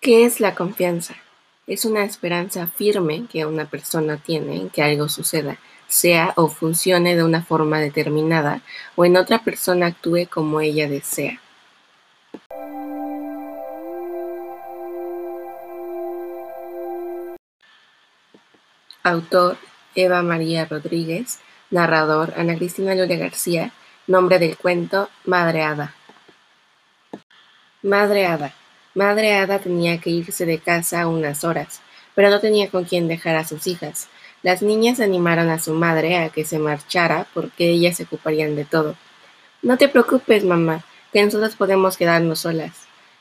¿Qué es la confianza? Es una esperanza firme que una persona tiene en que algo suceda, sea o funcione de una forma determinada, o en otra persona actúe como ella desea. Autor Eva María Rodríguez, narrador Ana Cristina Lula García, nombre del cuento Madre Hada. Madre Hada Madre Hada tenía que irse de casa unas horas, pero no tenía con quién dejar a sus hijas. Las niñas animaron a su madre a que se marchara porque ellas se ocuparían de todo. No te preocupes, mamá, que nosotros podemos quedarnos solas,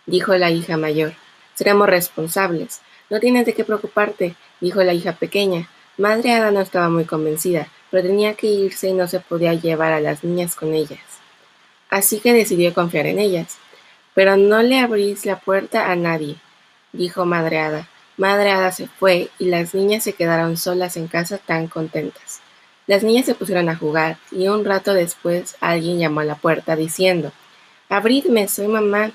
dijo la hija mayor. Seremos responsables. No tienes de qué preocuparte, dijo la hija pequeña. Madre Hada no estaba muy convencida, pero tenía que irse y no se podía llevar a las niñas con ellas. Así que decidió confiar en ellas. Pero no le abrís la puerta a nadie, dijo Madre Hada. Madre Hada se fue y las niñas se quedaron solas en casa tan contentas. Las niñas se pusieron a jugar y un rato después alguien llamó a la puerta diciendo Abridme, soy mamá.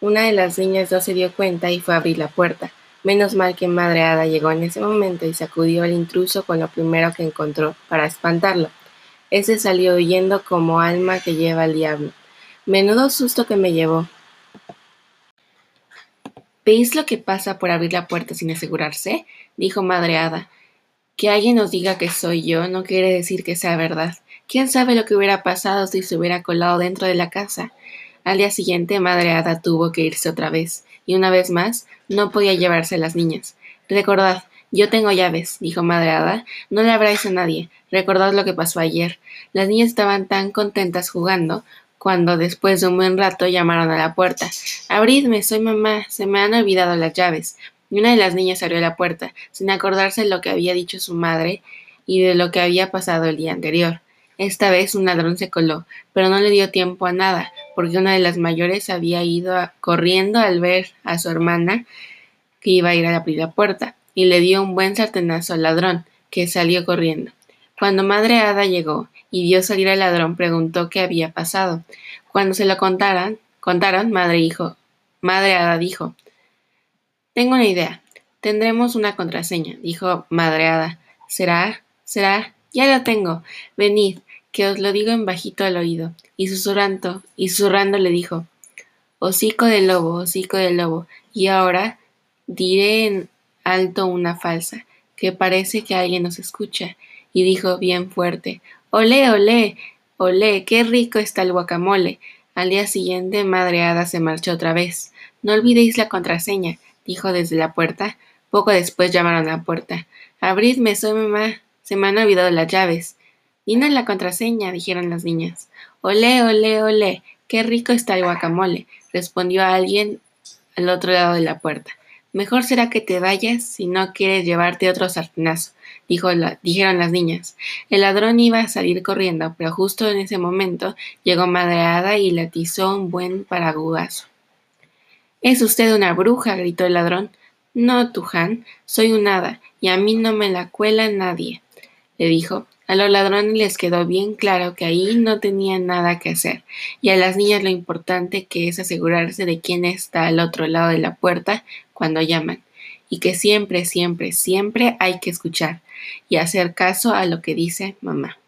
Una de las niñas no se dio cuenta y fue a abrir la puerta. Menos mal que Madre Hada llegó en ese momento y sacudió al intruso con lo primero que encontró para espantarlo. Ese salió huyendo como alma que lleva al diablo. Menudo susto que me llevó. ¿Veis lo que pasa por abrir la puerta sin asegurarse? dijo Madre Hada. Que alguien nos diga que soy yo no quiere decir que sea verdad. ¿Quién sabe lo que hubiera pasado si se hubiera colado dentro de la casa? Al día siguiente, Madre Hada tuvo que irse otra vez, y una vez más no podía llevarse las niñas. Recordad, yo tengo llaves, dijo Madre Hada. No le abráis a nadie. Recordad lo que pasó ayer. Las niñas estaban tan contentas jugando cuando después de un buen rato llamaron a la puerta. Abridme, soy mamá, se me han olvidado las llaves. Y una de las niñas abrió la puerta, sin acordarse de lo que había dicho su madre y de lo que había pasado el día anterior. Esta vez un ladrón se coló, pero no le dio tiempo a nada, porque una de las mayores había ido corriendo al ver a su hermana que iba a ir a abrir la puerta, y le dio un buen sartenazo al ladrón, que salió corriendo. Cuando Madre Hada llegó y vio salir al ladrón, preguntó qué había pasado. Cuando se lo contaran, contaron, Madre hijo, Madre Hada dijo, Tengo una idea. Tendremos una contraseña, dijo Madre Hada. ¿Será? ¿Será? Ya la tengo. Venid, que os lo digo en bajito al oído. Y susurrando, y susurrando le dijo, Hocico de lobo, hocico de lobo. Y ahora diré en alto una falsa, que parece que alguien nos escucha y dijo bien fuerte, Olé, olé, olé, qué rico está el guacamole. Al día siguiente, Madre Hada se marchó otra vez. No olvidéis la contraseña, dijo desde la puerta. Poco después llamaron a la puerta. Abridme, soy mamá. Se me han olvidado las llaves. Dinos la contraseña, dijeron las niñas. Olé, olé, olé, qué rico está el guacamole, respondió alguien al otro lado de la puerta. Mejor será que te vayas si no quieres llevarte otro sartenazo, dijeron las niñas. El ladrón iba a salir corriendo, pero justo en ese momento llegó Madreada y le atizó un buen paraguaso. Es usted una bruja, gritó el ladrón. No, Tuján, soy un hada, y a mí no me la cuela nadie, le dijo. A los ladrones les quedó bien claro que ahí no tenían nada que hacer, y a las niñas lo importante que es asegurarse de quién está al otro lado de la puerta cuando llaman, y que siempre, siempre, siempre hay que escuchar y hacer caso a lo que dice mamá.